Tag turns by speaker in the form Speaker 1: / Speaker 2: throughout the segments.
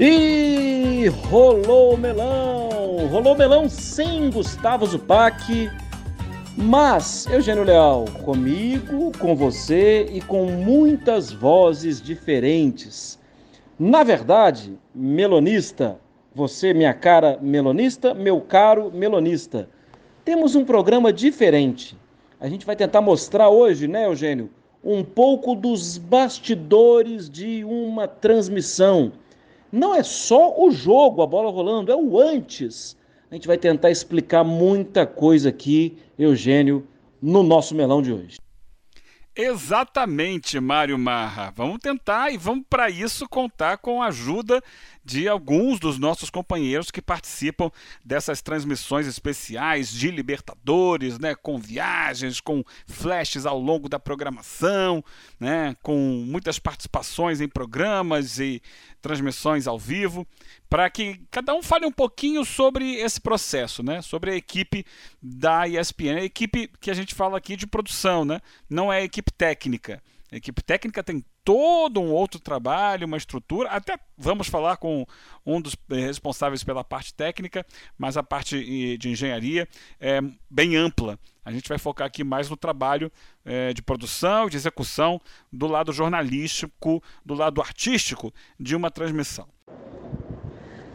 Speaker 1: E rolou melão, rolou melão sem Gustavo Zupac, mas Eugênio Leal, comigo, com você e com muitas vozes diferentes. Na verdade, melonista, você, minha cara melonista, meu caro melonista, temos um programa diferente. A gente vai tentar mostrar hoje, né, Eugênio, um pouco dos bastidores de uma transmissão não é só o jogo, a bola rolando, é o antes. A gente vai tentar explicar muita coisa aqui, Eugênio, no nosso melão de hoje.
Speaker 2: Exatamente, Mário Marra. Vamos tentar e vamos para isso contar com a ajuda de alguns dos nossos companheiros que participam dessas transmissões especiais de Libertadores, né, com viagens, com flashes ao longo da programação, né, com muitas participações em programas e transmissões ao vivo, para que cada um fale um pouquinho sobre esse processo, né, sobre a equipe da ESPN, a equipe que a gente fala aqui de produção, né, não é a equipe técnica. A equipe técnica tem todo um outro trabalho, uma estrutura. Até vamos falar com um dos eh, responsáveis pela parte técnica, mas a parte de engenharia é bem ampla. A gente vai focar aqui mais no trabalho é, de produção, de execução, do lado jornalístico, do lado artístico de uma transmissão.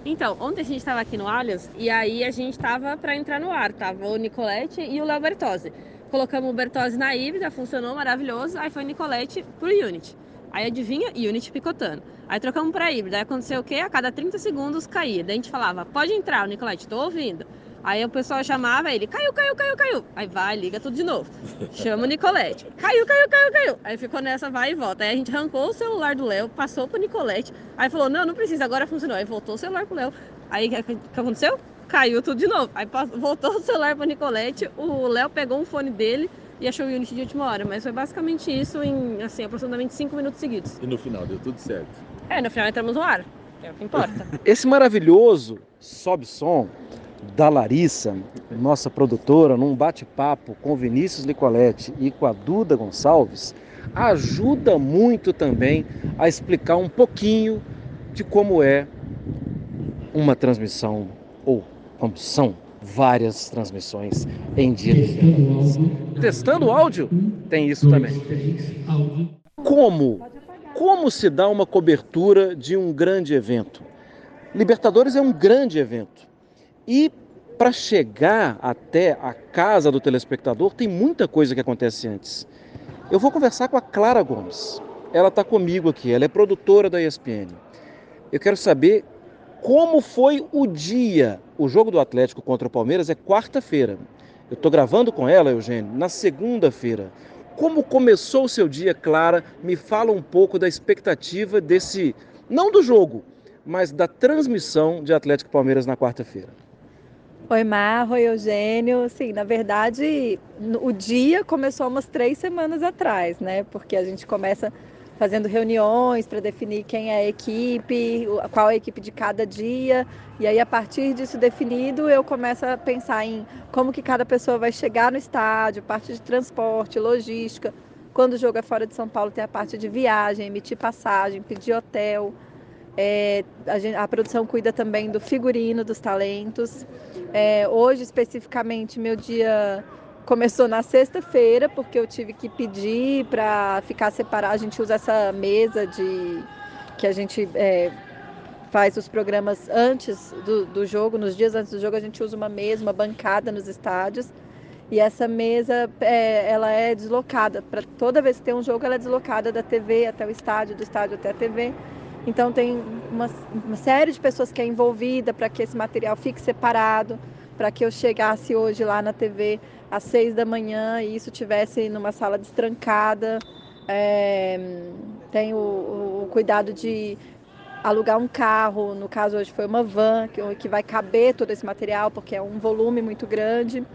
Speaker 3: Então, ontem a gente estava aqui no Allianz e aí a gente estava para entrar no ar, tava o Nicolette e o Léo Bertozzi. Colocamos o Bertozzi na híbrida, funcionou maravilhoso, aí foi Nicolette pro Unity. Aí adivinha? Unity picotando. Aí trocamos para híbrida. Aí aconteceu o quê? A cada 30 segundos caía. Daí a gente falava, pode entrar, Nicolete, tô ouvindo. Aí o pessoal chamava ele, caiu, caiu, caiu, caiu. Aí vai, liga tudo de novo. Chama o Nicolete. Caiu, caiu, caiu, caiu. Aí ficou nessa, vai e volta. Aí a gente arrancou o celular do Léo, passou pro Nicolete. Aí falou, não, não precisa, agora funcionou. Aí voltou o celular pro Léo. Aí o que aconteceu? Caiu tudo de novo. Aí voltou o celular pro Nicolete, o Léo pegou um fone dele e achou o Unity de última hora. Mas foi basicamente isso em, assim, aproximadamente 5 minutos seguidos.
Speaker 4: E no final, deu tudo certo?
Speaker 3: É, no final entramos no ar. É o que importa.
Speaker 1: Esse maravilhoso sobe som da Larissa, nossa produtora, num bate-papo com Vinícius Nicoletti e com a Duda Gonçalves, ajuda muito também a explicar um pouquinho de como é uma transmissão ou como são várias transmissões em dias. Testando o áudio? Tem isso também. Como? Como se dá uma cobertura de um grande evento? Libertadores é um grande evento. E para chegar até a casa do telespectador, tem muita coisa que acontece antes. Eu vou conversar com a Clara Gomes. Ela está comigo aqui, ela é produtora da ESPN. Eu quero saber como foi o dia. O jogo do Atlético contra o Palmeiras é quarta-feira. Eu estou gravando com ela, Eugênio, na segunda-feira. Como começou o seu dia, Clara? Me fala um pouco da expectativa desse, não do jogo, mas da transmissão de Atlético Palmeiras na quarta-feira.
Speaker 5: Oi, Mar, oi, Eugênio. Sim, na verdade, o dia começou umas três semanas atrás, né? Porque a gente começa fazendo reuniões para definir quem é a equipe, qual é a equipe de cada dia. E aí, a partir disso definido, eu começo a pensar em como que cada pessoa vai chegar no estádio, parte de transporte, logística. Quando o jogo é fora de São Paulo, tem a parte de viagem, emitir passagem, pedir hotel. É, a, gente, a, produção cuida também do figurino, dos talentos. É, hoje, especificamente, meu dia Começou na sexta-feira, porque eu tive que pedir para ficar separado. A gente usa essa mesa de que a gente é, faz os programas antes do, do jogo, nos dias antes do jogo, a gente usa uma mesa, uma bancada nos estádios. E essa mesa, é, ela é deslocada. Para toda vez que tem um jogo, ela é deslocada da TV até o estádio, do estádio até a TV. Então tem uma, uma série de pessoas que é envolvida para que esse material fique separado, para que eu chegasse hoje lá na TV às seis da manhã e isso tivesse numa sala destrancada. É, tem o, o, cuidado de alugar um carro, no caso hoje foi uma van, que, que vai caber todo esse material, porque é um volume muito grande.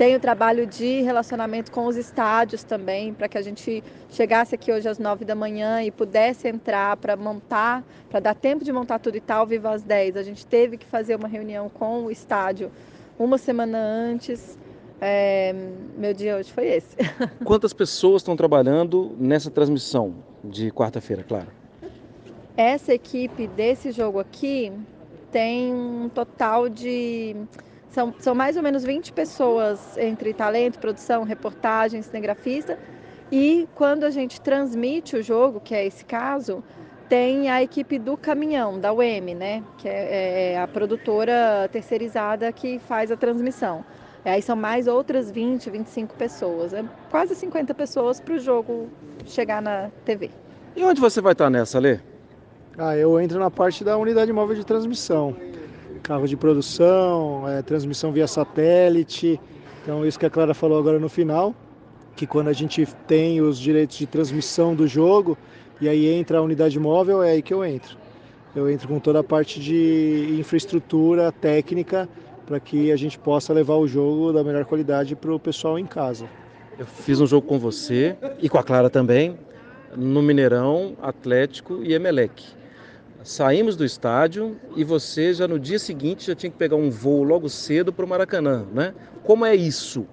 Speaker 5: Tem o trabalho de relacionamento com os estádios também, para que a gente chegasse aqui hoje às nove da manhã e pudesse entrar para montar, para dar tempo de montar tudo e tal, vivo às dez. A gente teve que fazer uma reunião com o estádio uma semana antes. É, meu dia hoje foi esse.
Speaker 1: Quantas pessoas estão trabalhando nessa transmissão de quarta-feira, claro?
Speaker 5: Essa equipe desse jogo aqui tem um total de. São, são mais ou menos 20 pessoas entre talento, produção, reportagem, cinegrafista. E quando a gente transmite o jogo, que é esse caso, tem a equipe do caminhão, da UEM, né? Que é, é a produtora terceirizada que faz a transmissão. Aí são mais outras 20, 25 pessoas. É quase 50 pessoas para o jogo chegar na TV.
Speaker 1: E onde você vai estar nessa, Lê?
Speaker 4: Ah, eu entro na parte da unidade móvel de transmissão. Carro de produção, é, transmissão via satélite. Então, isso que a Clara falou agora no final, que quando a gente tem os direitos de transmissão do jogo, e aí entra a unidade móvel, é aí que eu entro. Eu entro com toda a parte de infraestrutura técnica para que a gente possa levar o jogo da melhor qualidade para o pessoal em casa.
Speaker 1: Eu fiz um jogo com você e com a Clara também, no Mineirão, Atlético e Emelec. Saímos do estádio e você já no dia seguinte já tinha que pegar um voo logo cedo para o Maracanã, né? Como é isso?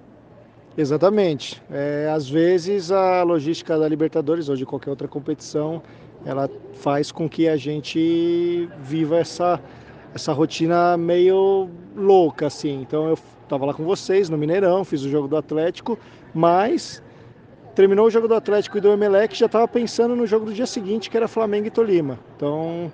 Speaker 4: Exatamente. É, às vezes a logística da Libertadores ou de qualquer outra competição, ela faz com que a gente viva essa essa rotina meio louca, assim. Então eu estava lá com vocês no Mineirão, fiz o jogo do Atlético, mas terminou o jogo do Atlético e do Emelec, já estava pensando no jogo do dia seguinte, que era Flamengo e Tolima. Então,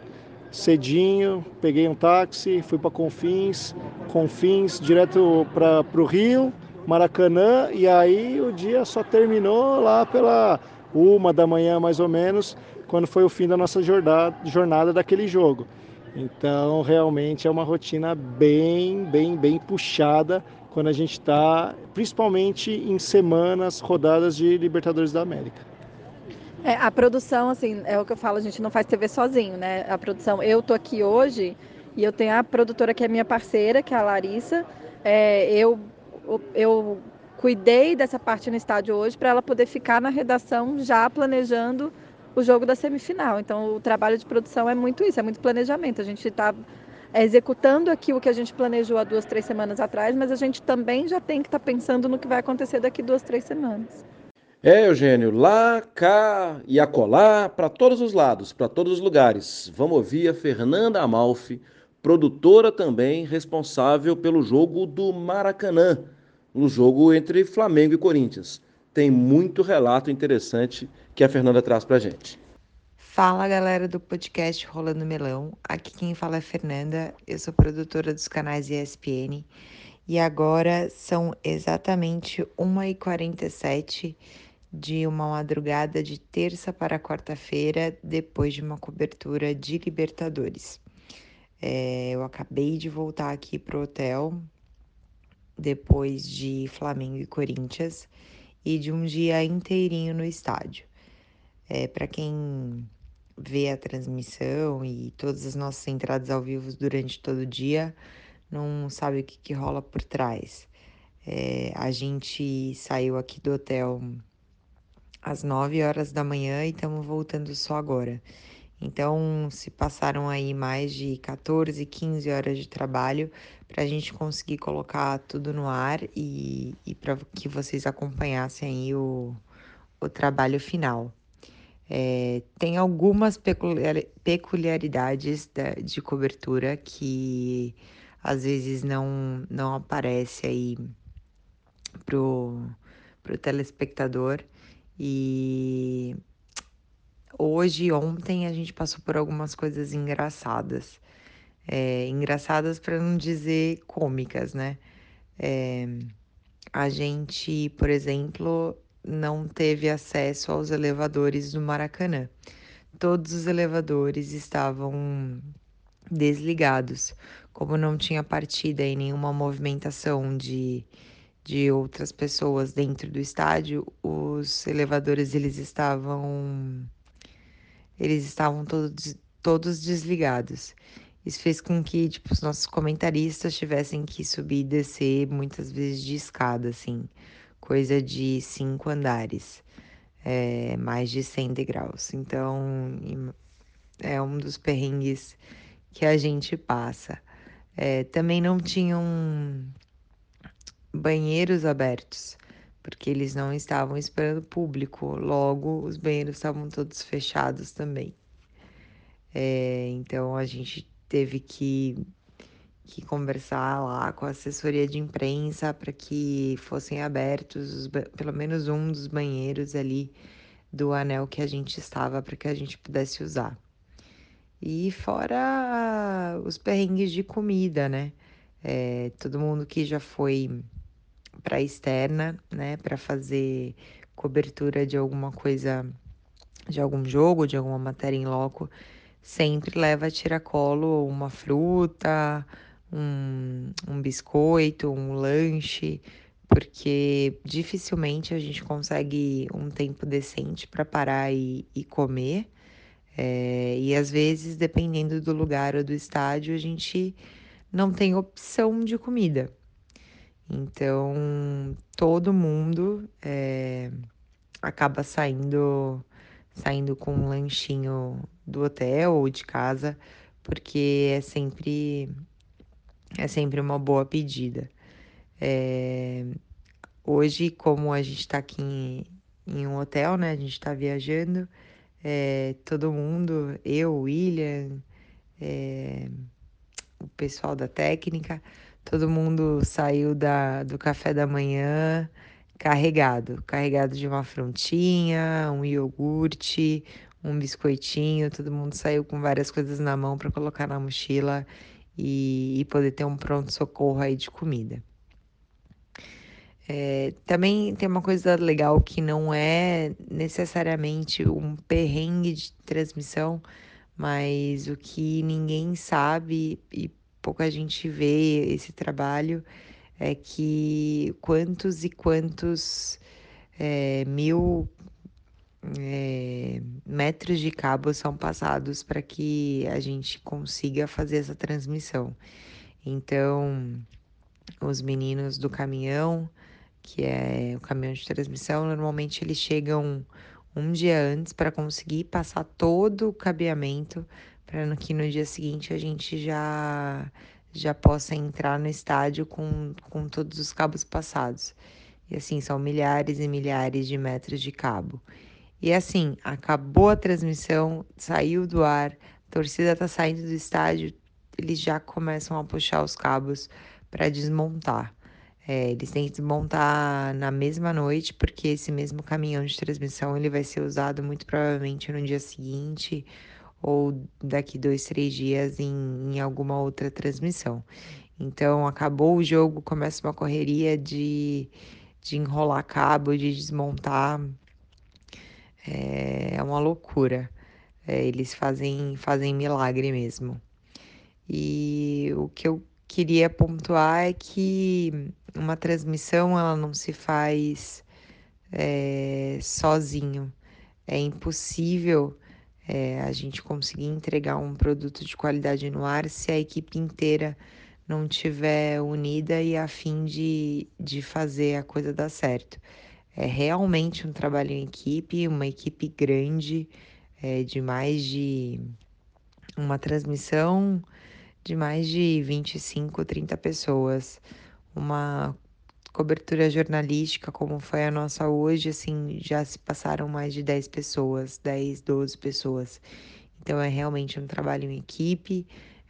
Speaker 4: cedinho, peguei um táxi, fui para Confins, Confins direto para o Rio, Maracanã, e aí o dia só terminou lá pela uma da manhã mais ou menos, quando foi o fim da nossa jornada, jornada daquele jogo. Então, realmente é uma rotina bem, bem, bem puxada quando a gente está, principalmente em semanas, rodadas de Libertadores da América.
Speaker 5: É, a produção, assim, é o que eu falo, a gente não faz TV sozinho, né? A produção, eu tô aqui hoje e eu tenho a produtora que é minha parceira, que é a Larissa. É, eu, eu cuidei dessa parte no estádio hoje para ela poder ficar na redação já planejando o jogo da semifinal. Então, o trabalho de produção é muito isso, é muito planejamento. A gente está executando aqui o que a gente planejou há duas, três semanas atrás, mas a gente também já tem que estar tá pensando no que vai acontecer daqui duas, três semanas.
Speaker 1: É, Eugênio, lá, cá e acolá, para todos os lados, para todos os lugares. Vamos ouvir a Fernanda Amalfi, produtora também responsável pelo jogo do Maracanã, no jogo entre Flamengo e Corinthians. Tem muito relato interessante que a Fernanda traz para gente.
Speaker 6: Fala galera do podcast Rolando Melão, aqui quem fala é Fernanda, eu sou produtora dos canais ESPN e agora são exatamente 1h47 de uma madrugada de terça para quarta-feira, depois de uma cobertura de Libertadores. É, eu acabei de voltar aqui pro hotel depois de Flamengo e Corinthians e de um dia inteirinho no estádio. É, Para quem vê a transmissão e todas as nossas entradas ao vivo durante todo o dia, não sabe o que, que rola por trás. É, a gente saiu aqui do hotel às 9 horas da manhã e estamos voltando só agora. Então, se passaram aí mais de 14, 15 horas de trabalho para a gente conseguir colocar tudo no ar e, e para que vocês acompanhassem aí o, o trabalho final. É, tem algumas peculiaridades da, de cobertura que às vezes não, não aparece aí pro, pro telespectador. E hoje ontem a gente passou por algumas coisas engraçadas. É, engraçadas para não dizer cômicas né? É, a gente por exemplo não teve acesso aos elevadores do Maracanã. Todos os elevadores estavam desligados, como não tinha partida e nenhuma movimentação de, de outras pessoas dentro do estádio, os elevadores eles estavam eles estavam todos, todos desligados. Isso fez com que tipo, os nossos comentaristas tivessem que subir e descer muitas vezes de escada, assim coisa de cinco andares, é, mais de 100 degraus. Então, é um dos perrengues que a gente passa. É, também não tinham banheiros abertos, porque eles não estavam esperando público, logo os banheiros estavam todos fechados também. É, então a gente teve que, que conversar lá com a assessoria de imprensa para que fossem abertos os, pelo menos um dos banheiros ali do anel que a gente estava para que a gente pudesse usar. E fora os perrengues de comida, né? É, todo mundo que já foi para externa, né, para fazer cobertura de alguma coisa, de algum jogo, de alguma matéria em loco, sempre leva tiracolo uma fruta, um, um biscoito, um lanche, porque dificilmente a gente consegue um tempo decente para parar e, e comer. É, e às vezes, dependendo do lugar ou do estádio, a gente não tem opção de comida. Então, todo mundo é, acaba saindo saindo com um lanchinho do hotel ou de casa, porque é sempre é sempre uma boa pedida. É, hoje, como a gente está aqui em, em, um hotel, né? A gente está viajando, é, todo mundo, eu, William, é, o pessoal da técnica, todo mundo saiu da, do café da manhã carregado, carregado de uma frontinha, um iogurte, um biscoitinho, todo mundo saiu com várias coisas na mão para colocar na mochila e, e poder ter um pronto socorro aí de comida. É, também tem uma coisa legal que não é necessariamente um perrengue de transmissão, mas o que ninguém sabe e pouca gente vê esse trabalho é que quantos e quantos é, mil é, metros de cabo são passados para que a gente consiga fazer essa transmissão. Então, os meninos do caminhão que é o caminhão de transmissão, normalmente eles chegam um dia antes para conseguir passar todo o cabeamento para que no dia seguinte a gente já já possa entrar no estádio com, com todos os cabos passados. E assim, são milhares e milhares de metros de cabo. E assim, acabou a transmissão, saiu do ar, a torcida tá saindo do estádio, eles já começam a puxar os cabos para desmontar. É, eles têm que desmontar na mesma noite, porque esse mesmo caminhão de transmissão ele vai ser usado muito provavelmente no dia seguinte ou daqui dois, três dias em, em alguma outra transmissão. Então, acabou o jogo, começa uma correria de, de enrolar cabo, de desmontar. É, uma loucura. É, eles fazem, fazem milagre mesmo. E o que eu queria pontuar é que uma transmissão ela não se faz é, sozinho. É impossível é, a gente conseguir entregar um produto de qualidade no ar se a equipe inteira não tiver unida e a fim de, de fazer a coisa dar certo. É realmente um trabalho em equipe, uma equipe grande, é, de mais de uma transmissão de mais de 25, 30 pessoas uma cobertura jornalística como foi a nossa hoje, assim, já se passaram mais de 10 pessoas, 10, 12 pessoas. Então é realmente um trabalho em equipe,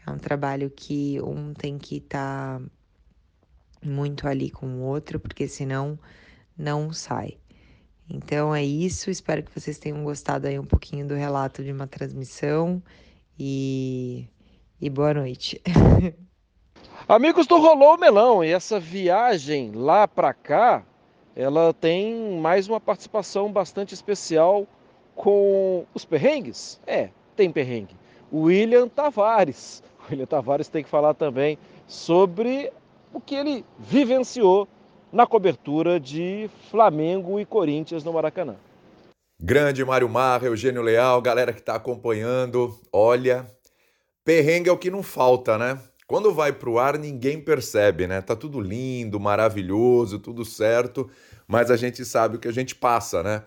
Speaker 6: é um trabalho que um tem que estar tá muito ali com o outro, porque senão não sai. Então é isso, espero que vocês tenham gostado aí um pouquinho do relato de uma transmissão e, e boa noite.
Speaker 1: Amigos do Rolou Melão, e essa viagem lá para cá, ela tem mais uma participação bastante especial com os perrengues? É, tem perrengue. William Tavares. William Tavares tem que falar também sobre o que ele vivenciou na cobertura de Flamengo e Corinthians no Maracanã.
Speaker 7: Grande Mário Marra, Eugênio Leal, galera que está acompanhando. Olha, perrengue é o que não falta, né? Quando vai para o ar, ninguém percebe, né? Tá tudo lindo, maravilhoso, tudo certo, mas a gente sabe o que a gente passa, né?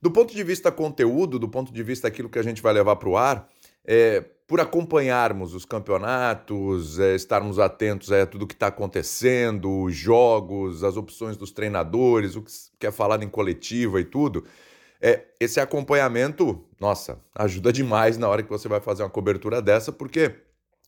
Speaker 7: Do ponto de vista conteúdo, do ponto de vista aquilo que a gente vai levar para o ar, é, por acompanharmos os campeonatos, é, estarmos atentos a tudo que está acontecendo, os jogos, as opções dos treinadores, o que é falado em coletiva e tudo, é, esse acompanhamento, nossa, ajuda demais na hora que você vai fazer uma cobertura dessa, porque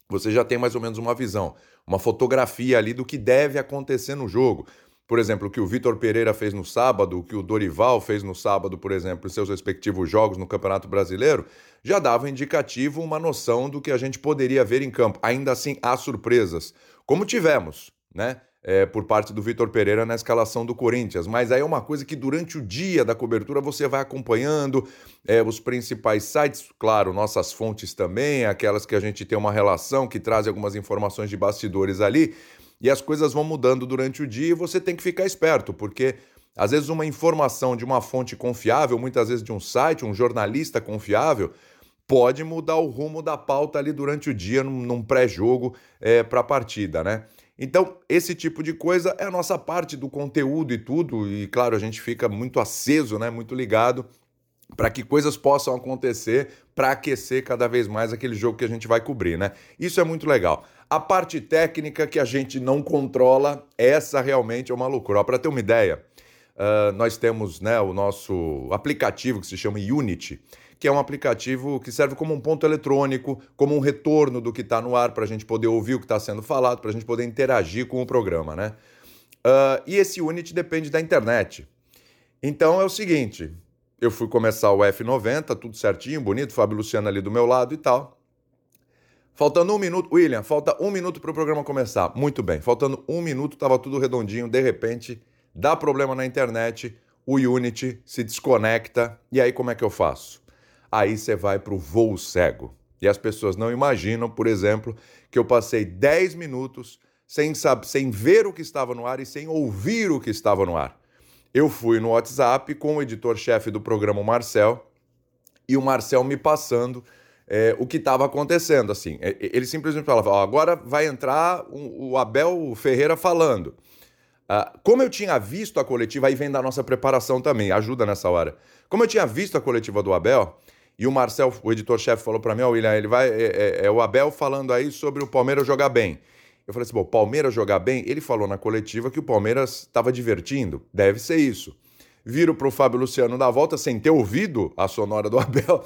Speaker 7: você já tem mais ou menos uma visão, uma fotografia ali do que deve acontecer no jogo. Por exemplo, o que o Vitor Pereira fez no sábado, o que o Dorival fez no sábado, por exemplo, em seus respectivos jogos no Campeonato Brasileiro, já dava indicativo uma noção do que a gente poderia ver em campo. Ainda assim, há surpresas, como tivemos, né? É, por parte do Vitor Pereira na escalação do Corinthians. Mas aí é uma coisa que durante o dia da cobertura você vai acompanhando é, os principais sites, claro, nossas fontes também, aquelas que a gente tem uma relação, que traz algumas informações de bastidores ali, e as coisas vão mudando durante o dia e você tem que ficar esperto, porque às vezes uma informação de uma fonte confiável, muitas vezes de um site, um jornalista confiável, pode mudar o rumo da pauta ali durante o dia, num, pré-jogo é, para a partida, né? Então, esse tipo de coisa é a nossa parte do conteúdo e tudo, e claro, a gente fica muito aceso, né, muito ligado para que coisas possam acontecer para aquecer cada vez mais aquele jogo que a gente vai cobrir, né? Isso é muito legal. A parte técnica que a gente não controla, essa realmente é uma loucura. Para ter uma ideia, uh, nós temos né, o nosso aplicativo que se chama Unity que é um aplicativo que serve como um ponto eletrônico, como um retorno do que está no ar, para a gente poder ouvir o que está sendo falado, para a gente poder interagir com o programa, né? Uh, e esse Unity depende da internet. Então é o seguinte: eu fui começar o F90, tudo certinho, bonito, Fábio Luciano ali do meu lado e tal. Faltando um minuto, William, falta um minuto para o programa começar. Muito bem, faltando um minuto, estava tudo redondinho, de repente dá problema na internet, o Unity se desconecta, e aí como é que eu faço? aí você vai para o voo cego. E as pessoas não imaginam, por exemplo, que eu passei 10 minutos sem, saber, sem ver o que estava no ar e sem ouvir o que estava no ar. Eu fui no WhatsApp com o editor-chefe do programa, o Marcel, e o Marcel me passando é, o que estava acontecendo. Assim, é, ele simplesmente falava: agora vai entrar o, o Abel Ferreira falando. Ah, como eu tinha visto a coletiva, aí vem da nossa preparação também, ajuda nessa hora. Como eu tinha visto a coletiva do Abel, e o Marcel, o editor-chefe, falou para mim, ó, oh, William, ele vai. É, é, é, o Abel falando aí sobre o Palmeiras jogar bem. Eu falei assim, bom, Palmeiras jogar bem? Ele falou na coletiva que o Palmeiras estava divertindo. Deve ser isso. Viro para o Fábio Luciano da volta, sem ter ouvido a sonora do Abel.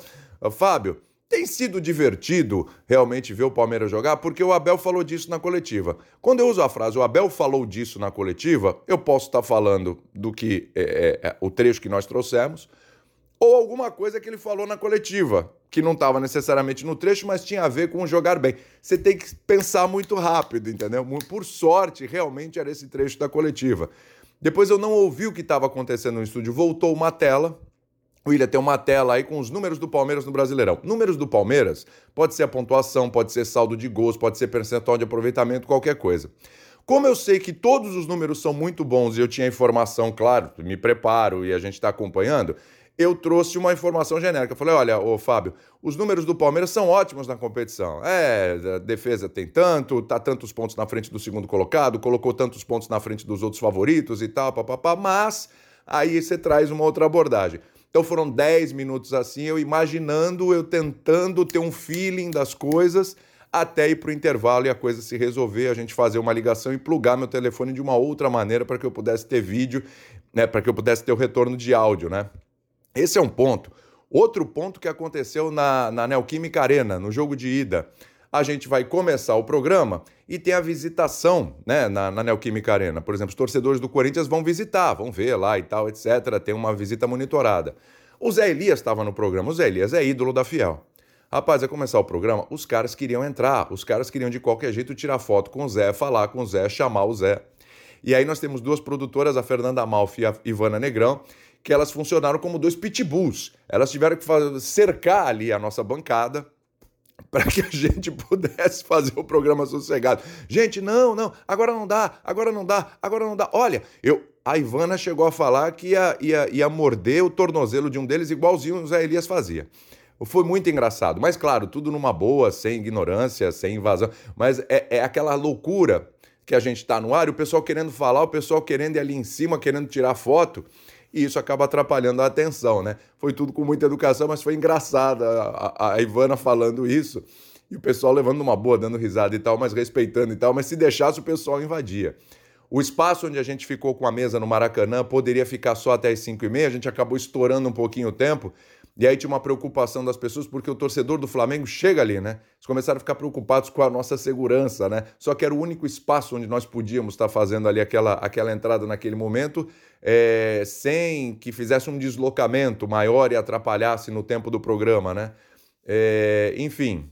Speaker 7: Fábio, tem sido divertido realmente ver o Palmeiras jogar? Porque o Abel falou disso na coletiva. Quando eu uso a frase o Abel falou disso na coletiva, eu posso estar falando do que é, é, é o trecho que nós trouxemos ou alguma coisa que ele falou na coletiva, que não estava necessariamente no trecho, mas tinha a ver com jogar bem. Você tem que pensar muito rápido, entendeu? Por sorte, realmente era esse trecho da coletiva. Depois eu não ouvi o que estava acontecendo no estúdio, voltou uma tela. William tem uma tela aí com os números do Palmeiras no Brasileirão. Números do Palmeiras pode ser a pontuação, pode ser saldo de gols, pode ser percentual de aproveitamento, qualquer coisa. Como eu sei que todos os números são muito bons e eu tinha informação, claro, me preparo e a gente está acompanhando, eu trouxe uma informação genérica. Eu falei: olha, ô Fábio, os números do Palmeiras são ótimos na competição. É, a defesa tem tanto, tá tantos pontos na frente do segundo colocado, colocou tantos pontos na frente dos outros favoritos e tal, papapá, mas aí você traz uma outra abordagem. Então foram 10 minutos assim, eu imaginando, eu tentando ter um feeling das coisas até ir para o intervalo e a coisa se resolver, a gente fazer uma ligação e plugar meu telefone de uma outra maneira para que eu pudesse ter vídeo, né, para que eu pudesse ter o retorno de áudio, né? Esse é um ponto. Outro ponto que aconteceu na, na Neoquímica Arena, no jogo de ida. A gente vai começar o programa e tem a visitação né, na, na Neoquímica Arena. Por exemplo, os torcedores do Corinthians vão visitar, vão ver lá e tal, etc. Tem uma visita monitorada. O Zé Elias estava no programa. O Zé Elias é ídolo da Fiel. Rapaz, ia começar o programa, os caras queriam entrar, os caras queriam de qualquer jeito tirar foto com o Zé, falar com o Zé, chamar o Zé. E aí nós temos duas produtoras, a Fernanda Amalfi e a Ivana Negrão, que elas funcionaram como dois pitbulls. Elas tiveram que cercar ali a nossa bancada para que a gente pudesse fazer o programa sossegado. Gente, não, não, agora não dá, agora não dá, agora não dá. Olha, eu, a Ivana chegou a falar que ia, ia, ia morder o tornozelo de um deles igualzinho o Zé Elias fazia. Foi muito engraçado, mas claro, tudo numa boa, sem ignorância, sem invasão. Mas é, é aquela loucura que a gente está no ar, o pessoal querendo falar, o pessoal querendo ir ali em cima, querendo tirar foto e isso acaba atrapalhando a atenção, né? Foi tudo com muita educação, mas foi engraçada a, a, Ivana falando isso e o pessoal levando uma boa, dando risada e tal, mas respeitando e tal, mas se deixasse o pessoal invadia. O espaço onde a gente ficou com a mesa no Maracanã poderia ficar só até as 5 e meia, a gente acabou estourando um pouquinho o tempo. E aí tinha uma preocupação das pessoas, porque o torcedor do Flamengo chega ali, né? Eles começaram a ficar preocupados com a nossa segurança, né? Só que era o único espaço onde nós podíamos estar fazendo ali aquela, aquela entrada naquele momento, é, sem que fizesse um deslocamento maior e atrapalhasse no tempo do programa, né? É, enfim,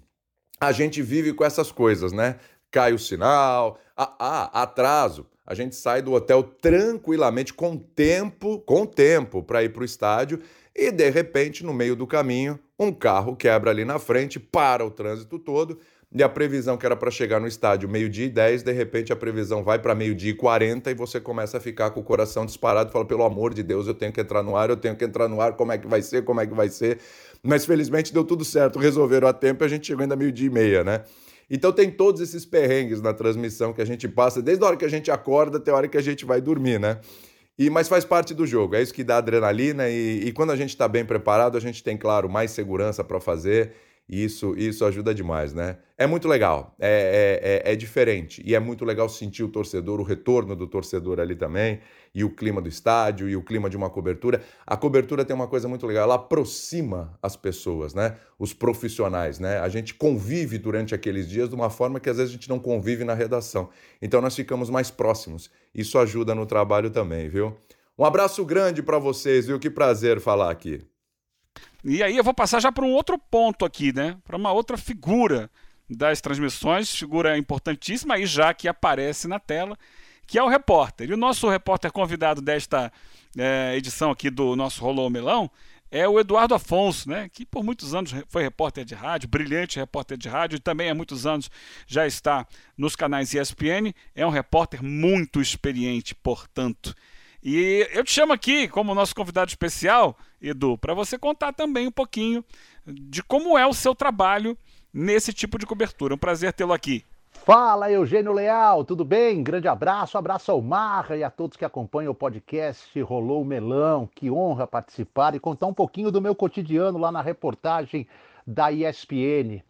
Speaker 7: a gente vive com essas coisas, né? Cai o sinal, ah, ah atraso a gente sai do hotel tranquilamente, com tempo, com tempo para ir para o estádio, e de repente, no meio do caminho, um carro quebra ali na frente, para o trânsito todo, e a previsão que era para chegar no estádio meio-dia e 10, de repente a previsão vai para meio-dia e 40 e você começa a ficar com o coração disparado fala: pelo amor de Deus, eu tenho que entrar no ar, eu tenho que entrar no ar, como é que vai ser, como é que vai ser. Mas felizmente deu tudo certo, resolveram a tempo e a gente chegou ainda meio-dia e meia, né? Então tem todos esses perrengues na transmissão que a gente passa, desde a hora que a gente acorda até a hora que a gente vai dormir, né? E, mas faz parte do jogo, é isso que dá adrenalina e, e quando a gente está bem preparado, a gente tem, claro, mais segurança para fazer isso, isso ajuda demais, né? É muito legal, é, é, é, é diferente e é muito legal sentir o torcedor, o retorno do torcedor ali também e o clima do estádio e o clima de uma cobertura. A cobertura tem uma coisa muito legal, ela aproxima as pessoas, né? Os profissionais, né? A gente convive durante aqueles dias de uma forma que às vezes a gente não convive na redação. Então nós ficamos mais próximos. Isso ajuda no trabalho também, viu? Um abraço grande para vocês, viu? Que prazer falar aqui.
Speaker 2: E aí eu vou passar já para um outro ponto aqui, né? Para uma outra figura das transmissões, figura importantíssima aí já que aparece na tela, que é o repórter. E o nosso repórter convidado desta é, edição aqui do nosso Rolou Melão é o Eduardo Afonso, né, que por muitos anos foi repórter de rádio, brilhante repórter de rádio, e também há muitos anos já está nos canais ESPN. É um repórter muito experiente, portanto. E eu te chamo aqui como nosso convidado especial, Edu, para você contar também um pouquinho de como é o seu trabalho nesse tipo de cobertura. Um prazer tê-lo aqui.
Speaker 8: Fala, Eugênio Leal, tudo bem? Grande abraço, abraço ao Marra e a todos que acompanham o podcast Rolou o Melão. Que honra participar e contar um pouquinho do meu cotidiano lá na reportagem da ESPN.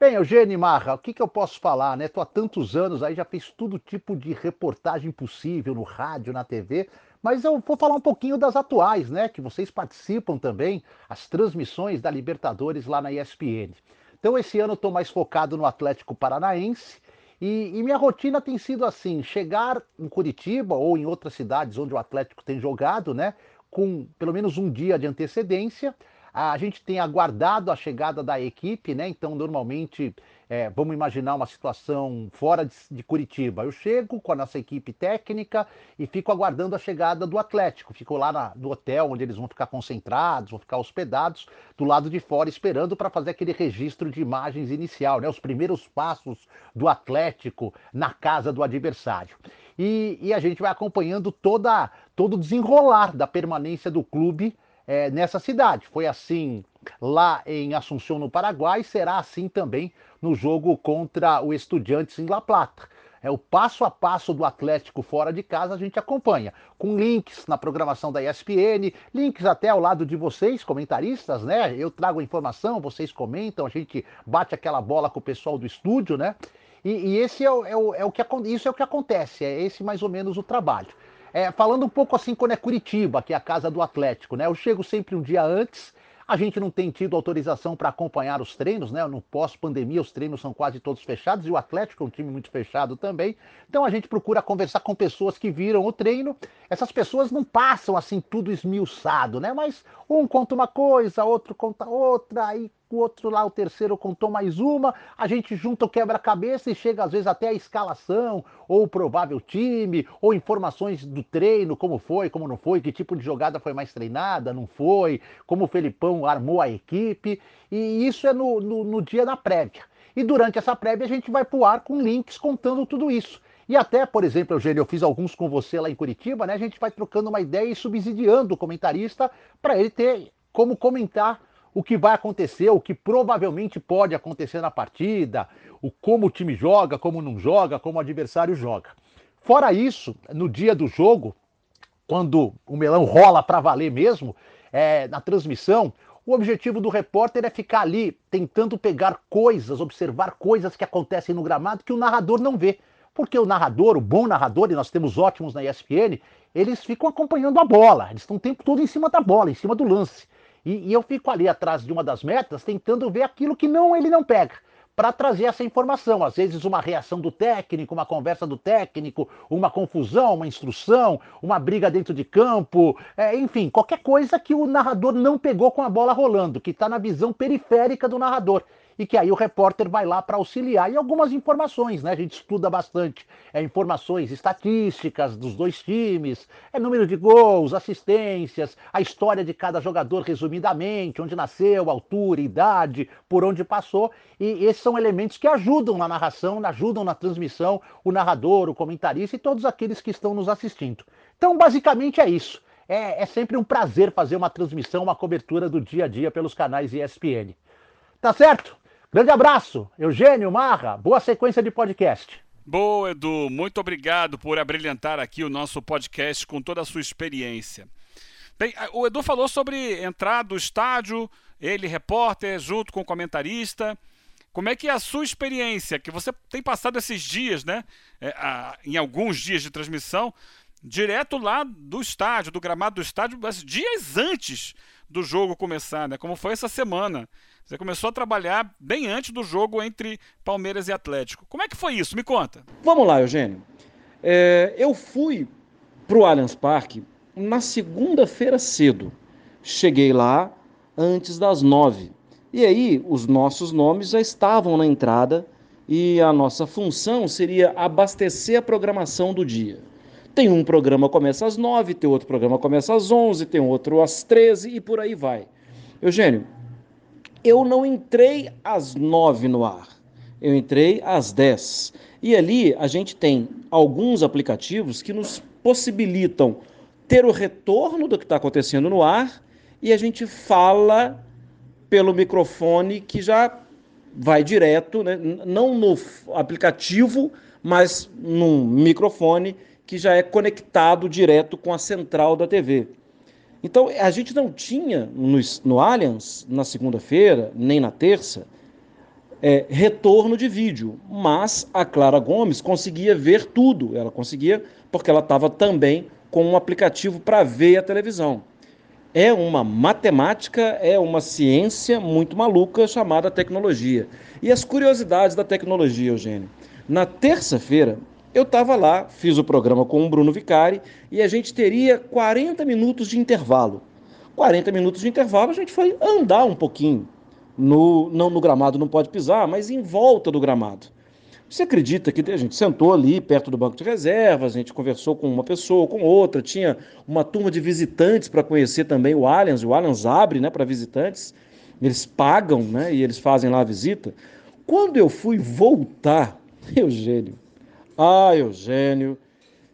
Speaker 8: Bem, Eugênio Marra, o que, que eu posso falar, né? Tô há tantos anos aí, já fiz todo tipo de reportagem possível no rádio, na TV, mas eu vou falar um pouquinho das atuais, né? Que vocês participam também, as transmissões da Libertadores lá na ESPN. Então, esse ano estou mais focado no Atlético Paranaense e, e, minha rotina tem sido assim: chegar em Curitiba ou em outras cidades onde o Atlético tem jogado, né? Com pelo menos um dia de antecedência. A gente tem aguardado a chegada da equipe, né? Então, normalmente é, vamos imaginar uma situação fora de, de, Curitiba. Eu chego com a nossa equipe técnica e fico aguardando a chegada do Atlético. Fico lá na, no hotel onde eles vão ficar concentrados, vão ficar hospedados, do lado de fora, esperando para fazer aquele registro de imagens inicial, né? os primeiros passos do Atlético na casa do adversário. E, e a gente vai acompanhando toda, todo o desenrolar da permanência do clube é, nessa cidade. Foi assim lá em Assunção, no Paraguai, será assim também no jogo contra o Estudiantes em La Plata. É o passo a passo do Atlético fora de casa, a gente acompanha, com links na programação da ESPN, links até ao lado de vocês, comentaristas, né? Eu trago a informação, vocês comentam, a gente bate aquela bola com o pessoal do estúdio, né? E, e esse é o, é, o, é o que isso é o que acontece, é esse mais ou menos o trabalho. É, falando um pouco assim quando é Curitiba, que é a casa do Atlético, né? Eu chego sempre um dia antes, a gente não tem tido autorização para acompanhar os treinos, né? No pós-pandemia, os treinos são quase todos fechados e o Atlético é um time muito fechado também. Então a gente procura conversar com pessoas que viram o treino. Essas pessoas não passam assim tudo esmiuçado, né? Mas um conta uma coisa, outro conta outra, aí o outro lá, o terceiro contou mais uma, a gente junta o quebra-cabeça e chega às vezes até a escalação, ou o provável time, ou informações do treino, como foi, como não foi, que tipo de jogada foi mais treinada, não foi, como o Felipão armou a equipe, e isso é no, no, no dia da prévia. E durante essa prévia a gente vai pro ar com links contando tudo isso. E até, por exemplo, Eugênio, eu fiz alguns com você lá em Curitiba, né? A gente vai trocando uma ideia e subsidiando o comentarista para ele ter como comentar o que vai acontecer, o que provavelmente pode acontecer na partida, o como o time joga, como não joga, como o adversário joga. Fora isso, no dia do jogo, quando o melão rola para valer mesmo, é, na transmissão, o objetivo do repórter é ficar ali tentando pegar coisas, observar coisas que acontecem no gramado que o narrador não vê porque o narrador, o bom narrador, e nós temos ótimos na ESPN, eles ficam acompanhando a bola, eles estão o tempo todo em cima da bola, em cima do lance. E, e eu fico ali atrás de uma das metas, tentando ver aquilo que não ele não pega para trazer essa informação. Às vezes, uma reação do técnico, uma conversa do técnico, uma confusão, uma instrução, uma briga dentro de campo, é, enfim, qualquer coisa que o narrador não pegou com a bola rolando, que está na visão periférica do narrador e que aí o repórter vai lá para auxiliar. E algumas informações, né? A gente estuda bastante. É informações estatísticas dos dois times, é número de gols, assistências, a história de cada jogador resumidamente, onde nasceu, altura, idade, por onde passou. E esses são elementos que ajudam na narração, ajudam na transmissão, o narrador, o comentarista e todos aqueles que estão nos assistindo. Então, basicamente é isso. É, é, sempre um prazer fazer uma transmissão, uma cobertura do dia a dia pelos canais ESPN. Tá certo? Grande abraço, Eugênio Marra, boa sequência de podcast.
Speaker 2: Boa, Edu, muito obrigado por abrilhantar aqui o nosso podcast com toda a sua experiência. Bem, o Edu falou sobre entrar do estádio, ele repórter, junto com o comentarista. Como é que é a sua experiência, que você tem passado esses dias, né? É, em alguns dias de transmissão, direto lá do estádio, do gramado do estádio, dias antes do jogo começar, né? Como foi essa semana. Você começou a trabalhar bem antes do jogo entre Palmeiras e Atlético. Como é que foi isso? Me conta.
Speaker 1: Vamos lá, Eugênio. É, eu fui para o Allianz Parque na segunda-feira cedo. Cheguei lá antes das nove. E aí, os nossos nomes já estavam na entrada e a nossa função seria abastecer a programação do dia. Tem um programa começa às nove, tem outro programa começa às onze, tem outro às treze e por aí vai. Eugênio, eu não entrei às nove no ar, eu entrei às dez. E ali a gente tem alguns aplicativos que nos possibilitam ter o retorno do que está acontecendo no ar e a gente fala pelo microfone que já vai direto, né? não no aplicativo, mas num microfone que já é conectado direto com a central da TV. Então, a gente não tinha no, no Allianz, na segunda-feira, nem na terça, é, retorno de vídeo, mas a Clara Gomes conseguia ver tudo. Ela conseguia, porque ela estava também com um aplicativo para ver a televisão. É uma matemática, é uma ciência muito maluca chamada tecnologia. E as curiosidades da tecnologia, Eugênio. Na terça-feira, eu estava lá, fiz o programa com o Bruno Vicari e a gente teria 40 minutos de intervalo. 40 minutos de intervalo, a gente foi andar um pouquinho. No, não no gramado não pode pisar, mas em volta do gramado. Você acredita que a gente sentou ali perto do banco de reservas, a gente conversou com uma pessoa, com outra, tinha uma turma de visitantes para conhecer também o Allianz, o Allianz abre né, para visitantes, eles pagam né, e eles fazem lá a visita. Quando eu fui voltar, Eugênio, ah, Eugênio,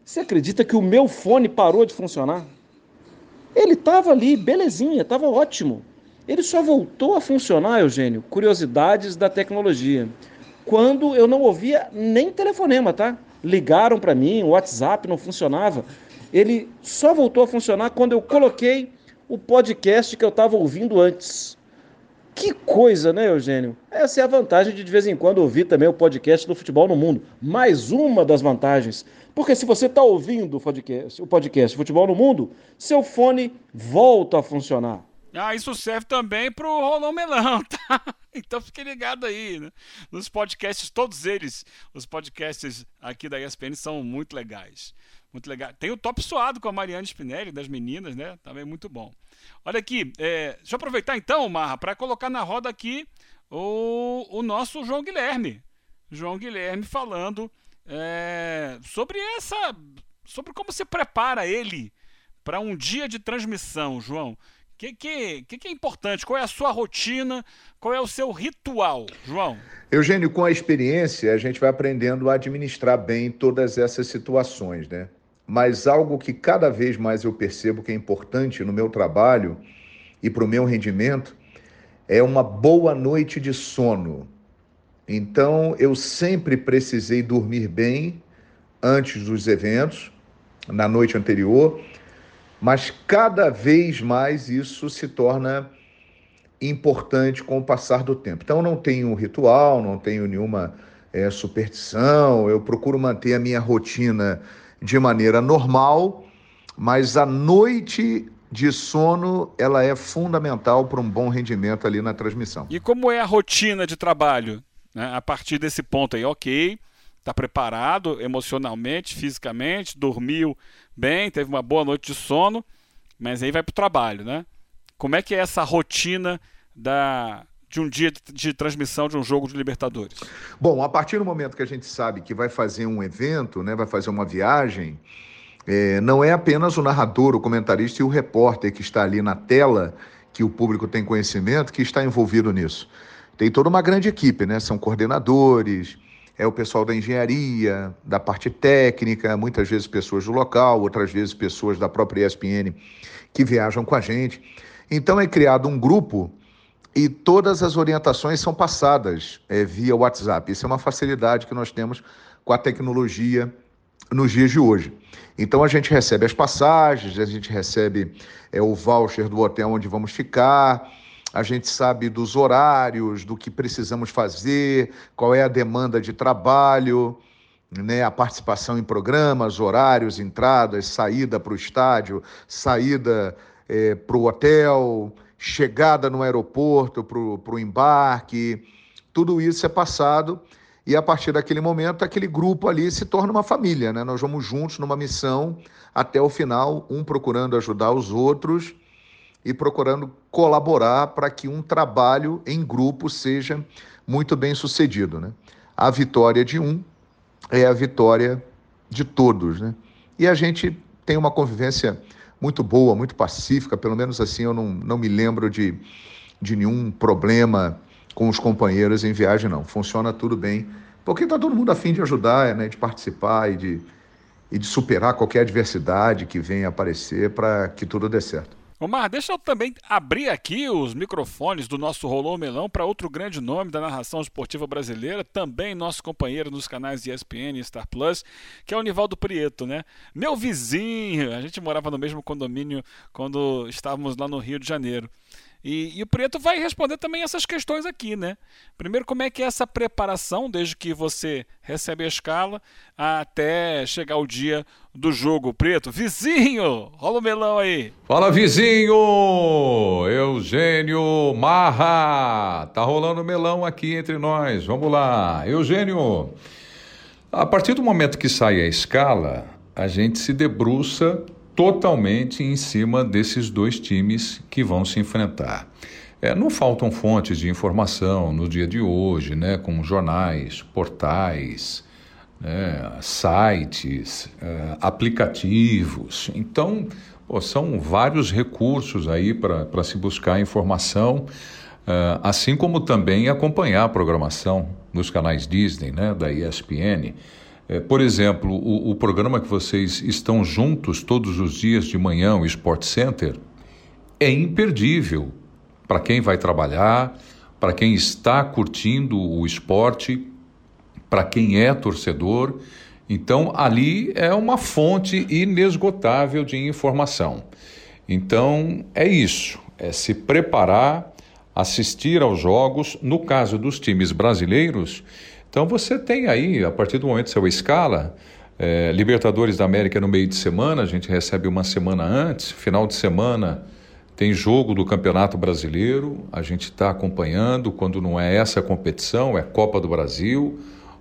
Speaker 1: você acredita que o meu fone parou de funcionar? Ele estava ali, belezinha, estava ótimo. Ele só voltou a funcionar, Eugênio, curiosidades da tecnologia. Quando eu não ouvia nem telefonema, tá? Ligaram para mim, o WhatsApp não funcionava. Ele só voltou a funcionar quando eu coloquei o podcast que eu estava ouvindo antes. Que coisa, né, Eugênio? Essa é a vantagem de de vez em quando ouvir também o podcast do Futebol no Mundo. Mais uma das vantagens. Porque se você está ouvindo o podcast, o podcast Futebol no Mundo, seu fone volta a funcionar.
Speaker 2: Ah, isso serve também para o Rolão Melão, tá? Então fique ligado aí, né? Nos podcasts, todos eles, os podcasts aqui da ESPN são muito legais. Muito legal. Tem o Top Suado com a Mariana Spinelli, das meninas, né? Também muito bom. Olha aqui, é, deixa eu aproveitar então, Marra, para colocar na roda aqui o, o nosso João Guilherme. João Guilherme falando é, sobre essa. sobre como se prepara ele para um dia de transmissão, João. O que, que, que, que é importante? Qual é a sua rotina? Qual é o seu ritual, João?
Speaker 7: Eugênio, com a experiência, a gente vai aprendendo a administrar bem todas essas situações, né? Mas algo que cada vez mais eu percebo que é importante no meu trabalho e para o meu rendimento é uma boa noite de sono. Então, eu sempre precisei dormir bem antes dos eventos, na noite anterior, mas cada vez mais isso se torna importante com o passar do tempo. Então, não tenho ritual, não tenho nenhuma
Speaker 9: é, superstição, eu procuro manter a minha rotina de maneira normal, mas a noite de sono ela é fundamental para um bom rendimento ali na transmissão.
Speaker 2: E como é a rotina de trabalho? Né? A partir desse ponto aí, ok, está preparado emocionalmente, fisicamente, dormiu bem, teve uma boa noite de sono, mas aí vai para o trabalho, né? Como é que é essa rotina da, de um dia de transmissão de um jogo de Libertadores?
Speaker 9: Bom, a partir do momento que a gente sabe que vai fazer um evento, né, vai fazer uma viagem, é, não é apenas o narrador, o comentarista e o repórter que está ali na tela, que o público tem conhecimento, que está envolvido nisso. Tem toda uma grande equipe, né? São coordenadores, é o pessoal da engenharia, da parte técnica, muitas vezes pessoas do local, outras vezes pessoas da própria ESPN que viajam com a gente. Então é criado um grupo e todas as orientações são passadas é, via WhatsApp. Isso é uma facilidade que nós temos com a tecnologia nos dias de hoje. Então a gente recebe as passagens, a gente recebe é, o voucher do hotel onde vamos ficar, a gente sabe dos horários, do que precisamos fazer, qual é a demanda de trabalho, né, a participação em programas, horários, entradas, saída para o estádio, saída é, para o hotel, chegada no aeroporto para o embarque, tudo isso é passado e a partir daquele momento aquele grupo ali se torna uma família, né? Nós vamos juntos numa missão até o final, um procurando ajudar os outros e procurando colaborar para que um trabalho em grupo seja muito bem sucedido, né? A vitória de um é a vitória de todos, né? E a gente tem uma convivência muito boa, muito pacífica, pelo menos assim eu não, não me lembro de, de nenhum problema com os companheiros em viagem, não. Funciona tudo bem, porque está todo mundo afim de ajudar, né, de participar e de, e de superar qualquer adversidade que venha aparecer para que tudo dê certo.
Speaker 2: Omar, deixa eu também abrir aqui os microfones do nosso Rolou Melão para outro grande nome da narração esportiva brasileira, também nosso companheiro nos canais ESPN e Star Plus, que é o Nivaldo Prieto, né? Meu vizinho, a gente morava no mesmo condomínio quando estávamos lá no Rio de Janeiro. E, e, o Preto vai responder também essas questões aqui, né? Primeiro, como é que é essa preparação, desde que você recebe a escala até chegar o dia do jogo. Preto, vizinho, rola o melão aí.
Speaker 10: Fala, vizinho! Eugênio Marra! Tá rolando melão aqui entre nós. Vamos lá. Eugênio, a partir do momento que sai a escala, a gente se debruça totalmente em cima desses dois times que vão se enfrentar. É, não faltam fontes de informação no dia de hoje, né, como jornais, portais, né, sites, é, aplicativos. Então, pô, são vários recursos aí para se buscar informação, é, assim como também acompanhar a programação nos canais Disney, né, da ESPN. É, por exemplo, o, o, programa que vocês estão juntos todos os dias de manhã, o Sport Center, é imperdível para quem vai trabalhar, para quem está curtindo o esporte, para quem é torcedor. Então, ali é uma fonte inesgotável de informação. Então, é isso: é se preparar, assistir aos jogos. No caso dos times brasileiros, então você tem aí, a partir do momento que você escala, é, Libertadores da América no meio de semana, a gente recebe uma semana antes, final de semana tem jogo do Campeonato Brasileiro, a gente está acompanhando, quando não é essa competição, é Copa do Brasil,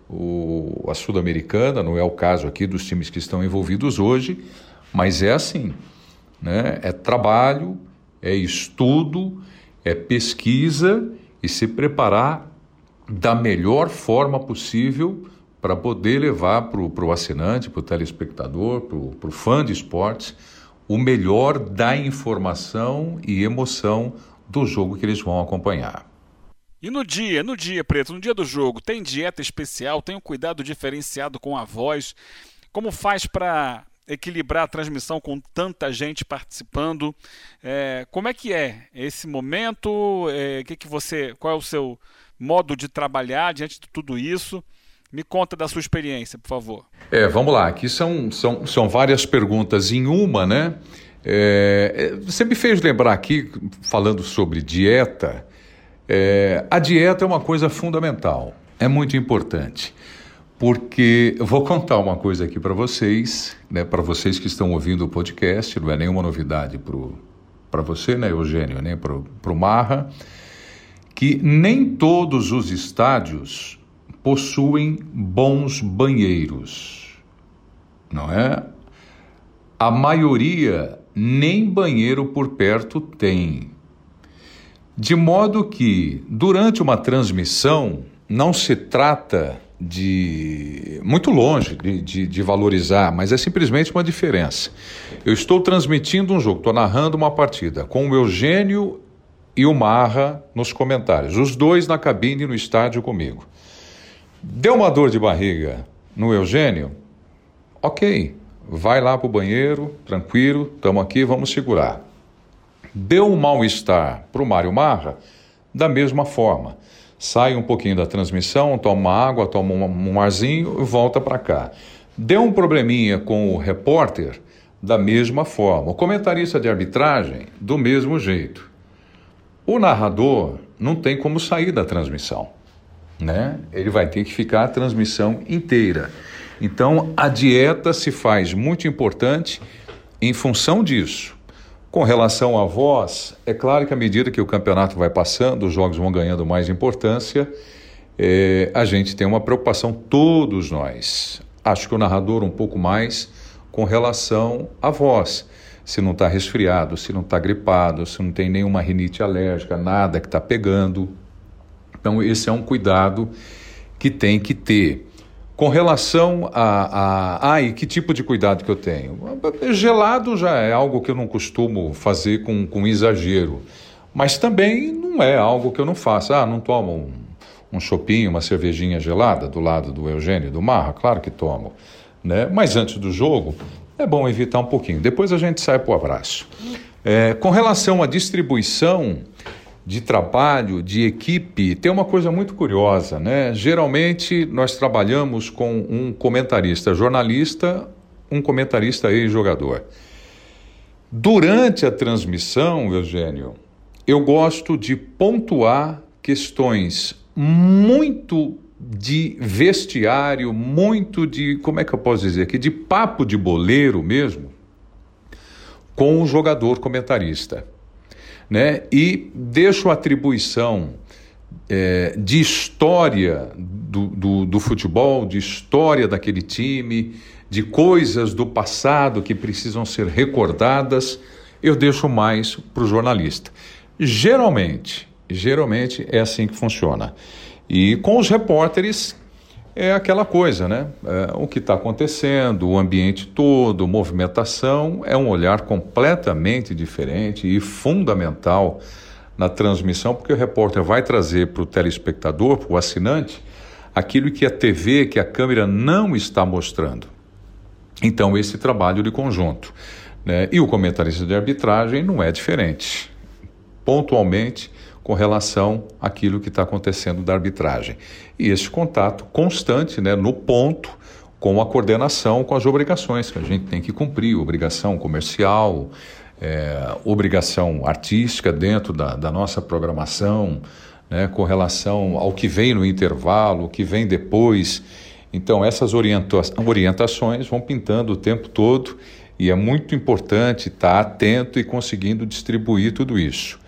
Speaker 10: o, a Sul-Americana, não é o caso aqui dos times que estão envolvidos hoje, mas é assim, né? é trabalho, é estudo, é pesquisa e se preparar da melhor forma possível para poder levar para o assinante, para o telespectador, para o fã de esportes, o melhor da informação e emoção do jogo que eles vão acompanhar.
Speaker 2: E no dia, no dia, Preto, no dia do jogo, tem dieta especial, tem um cuidado diferenciado com a voz? Como faz para equilibrar a transmissão com tanta gente participando? É, como é que é esse momento? É, que que você, qual é o seu modo de trabalhar diante de tudo isso? Me conta da sua experiência, por favor.
Speaker 10: É, vamos lá. Aqui são, são, são várias perguntas em uma, né? É, é você me fez lembrar aqui, falando sobre dieta, é, a dieta é uma coisa fundamental. é muito importante, porque eu vou contar uma coisa aqui para vocês, né, para vocês que estão ouvindo o podcast, não é nenhuma novidade para você, né, Eugênio, nem para o Marra, que nem todos os estádios possuem bons banheiros, não é? A maioria nem banheiro por perto tem. De modo que, durante uma transmissão, não se trata de. muito longe de, de, de, valorizar, mas é simplesmente uma diferença. Eu estou transmitindo um jogo, estou narrando uma partida com o Eugênio e o Marra nos comentários, os dois na cabine no estádio comigo. Deu uma dor de barriga no Eugênio? Ok, vai lá para o banheiro, tranquilo, estamos aqui, vamos segurar. Deu um mal-estar para o Mário Marra? Da mesma forma. Sai um pouquinho da transmissão, toma água, toma um, arzinho e volta para cá. Deu um probleminha com o repórter? Da mesma forma. O comentarista de arbitragem? Do mesmo jeito. O narrador não tem como sair da transmissão. Né? Ele vai ter que ficar a transmissão inteira. Então, a dieta se faz muito importante em função disso. Com relação à voz, é claro que à medida que o campeonato vai passando, os jogos vão ganhando mais importância, é, a gente tem uma preocupação, todos nós. Acho que o narrador um pouco mais com relação à voz. Se não está resfriado, se não está gripado, se não tem nenhuma rinite alérgica, nada que está pegando. Então, esse é um cuidado que tem que ter. Com relação a, a. Ai, que tipo de cuidado que eu tenho? Gelado já é algo que eu não costumo fazer com, com exagero. Mas também não é algo que eu não faça. Ah, não tomo um, um chopinho, uma cervejinha gelada do lado do Eugênio do Marra? Claro que tomo. Né? Mas antes do jogo, é bom evitar um pouquinho. Depois a gente sai para o abraço. É, com relação à distribuição de trabalho, de equipe, tem uma coisa muito curiosa, né? Geralmente nós trabalhamos com um comentarista jornalista, um comentarista ex-jogador. Durante a transmissão, Eugênio, eu gosto de pontuar questões muito de vestiário, muito de, como é que eu posso dizer aqui, de papo de boleiro mesmo, com o jogador comentarista né? e deixo atribuição é, de história do, do, do futebol, de história daquele time, de coisas do passado que precisam ser recordadas, eu deixo mais para o jornalista. Geralmente, geralmente é assim que funciona. E com os repórteres é aquela coisa, né? É, o que está acontecendo, o ambiente todo, movimentação, é um olhar completamente diferente e fundamental na transmissão, porque o repórter vai trazer para o telespectador, para o assinante, aquilo que a TV, que a câmera não está mostrando. Então, esse trabalho de conjunto. Né? E o comentarista de arbitragem não é diferente. Pontualmente, com relação àquilo que está acontecendo da arbitragem. E esse contato constante, né, no ponto, com a coordenação com as obrigações que a gente tem que cumprir, obrigação comercial, é, obrigação artística dentro da, da nossa programação, né, com relação ao que vem no intervalo, o que vem depois. Então, essas orienta orientações vão pintando o tempo todo e é muito importante estar atento e conseguindo distribuir tudo isso.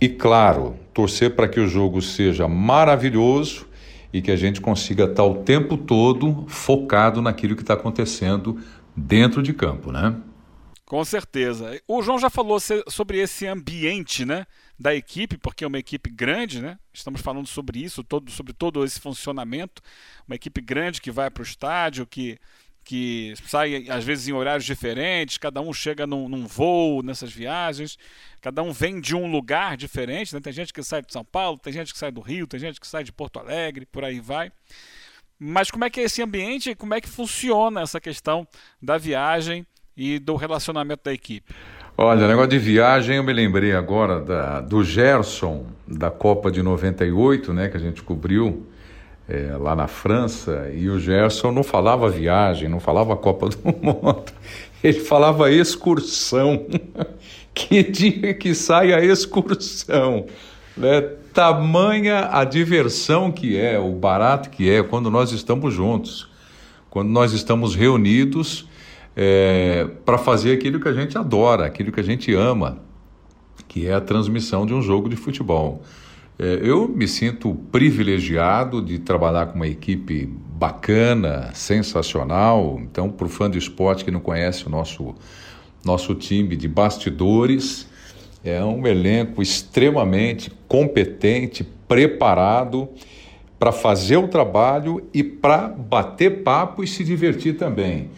Speaker 10: E claro, torcer para que o jogo seja maravilhoso e que a gente consiga estar o tempo todo focado naquilo que está acontecendo dentro de campo, né?
Speaker 2: Com certeza. O João já falou sobre esse ambiente, né, da equipe, porque é uma equipe grande, né? Estamos falando sobre isso, todo, sobre todo esse funcionamento. Uma equipe grande que vai para o estádio, que que sai às vezes em horários diferentes, cada um chega num, num, voo nessas viagens, cada um vem de um lugar diferente, né? tem gente que sai de São Paulo, tem gente que sai do Rio, tem gente que sai de Porto Alegre, por aí vai. Mas como é que é esse ambiente e como é que funciona essa questão da viagem e do relacionamento da equipe?
Speaker 10: Olha, negócio de viagem, eu me lembrei agora da, do Gerson, da Copa de 98, né, que a gente cobriu é, lá na França, e o Gerson não falava viagem, não falava Copa do Mundo, ele falava excursão. que dia que sai a excursão? Né? Tamanha a diversão que é, o barato que é quando nós estamos juntos, quando nós estamos reunidos é, para fazer aquilo que a gente adora, aquilo que a gente ama, que é a transmissão de um jogo de futebol. É, eu me sinto privilegiado de trabalhar com uma equipe bacana, sensacional. Então, para o fã de esporte que não conhece o nosso, nosso time de bastidores, é um elenco extremamente competente, preparado para fazer o trabalho e para bater papo e se divertir também.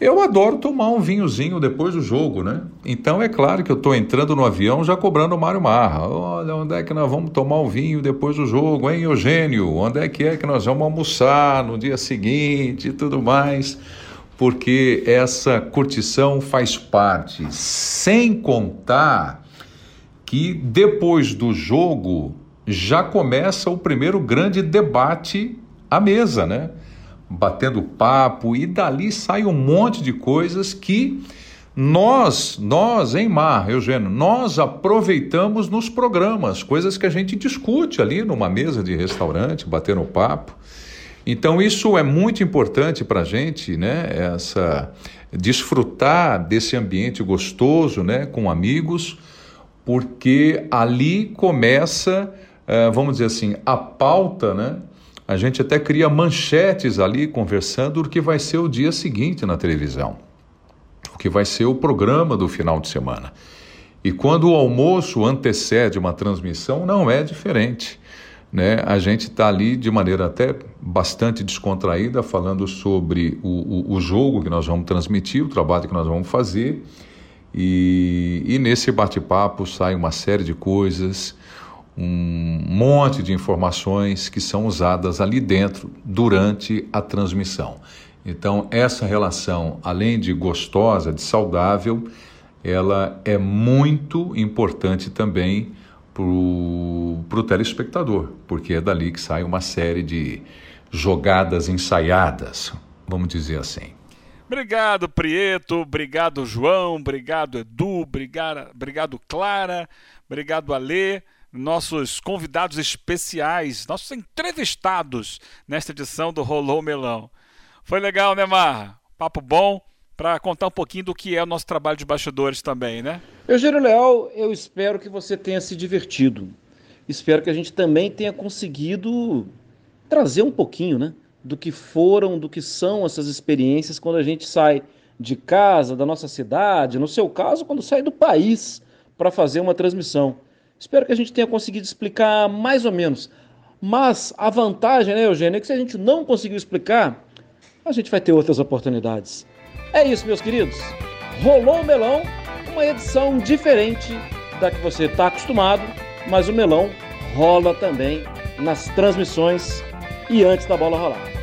Speaker 10: Eu adoro tomar um vinhozinho depois do jogo, né? Então é claro que eu estou entrando no avião já cobrando o Mário Marra. Olha, onde é que nós vamos tomar um vinho depois do jogo, hein, Eugênio? Onde é que é que nós vamos almoçar no dia seguinte e tudo mais? Porque essa curtição faz parte, sem contar que depois do jogo já começa o primeiro grande debate à mesa, né? Batendo papo e dali sai um monte de coisas que nós, nós em Mar, Eugênio, nós aproveitamos nos programas, coisas que a gente discute ali numa mesa de restaurante, batendo papo. Então isso é muito importante para a gente, né? Essa desfrutar desse ambiente gostoso, né? Com amigos, porque ali começa, eh, vamos dizer assim, a pauta, né? A gente até cria manchetes ali conversando do que vai ser o dia seguinte na televisão, o que vai ser o programa do final de semana. E quando o almoço antecede uma transmissão, não é diferente. Né? A gente está ali de maneira até bastante descontraída, falando sobre o, o, o, jogo que nós vamos transmitir, o trabalho que nós vamos fazer. E, e nesse bate-papo sai uma série de coisas, um monte de informações que são usadas ali dentro durante a transmissão. Então, essa relação, além de gostosa, de saudável, ela é muito importante também para o telespectador, porque é dali que sai uma série de jogadas ensaiadas, vamos dizer assim.
Speaker 2: Obrigado, Prieto. Obrigado, João. Obrigado, Edu. Obrigado, obrigado Clara. Obrigado, Alê nossos convidados especiais, nossos entrevistados nesta edição do Rolou Melão. Foi legal, né, Marra? Papo bom para contar um pouquinho do que é o nosso trabalho de bastidores também, né?
Speaker 1: Eugênio Leal, eu espero que você tenha se divertido. Espero que a gente também tenha conseguido trazer um pouquinho, né, do que foram, do que são essas experiências quando a gente sai de casa, da nossa cidade, no seu caso, quando sai do país para fazer uma transmissão. Espero que a gente tenha conseguido explicar mais ou menos. Mas a vantagem, né, Eugênio, é que se a gente não conseguiu explicar, a gente vai ter outras oportunidades. É isso, meus queridos. Rolou o melão, uma edição diferente da que você está acostumado, mas o melão rola também nas transmissões e antes da bola rolar.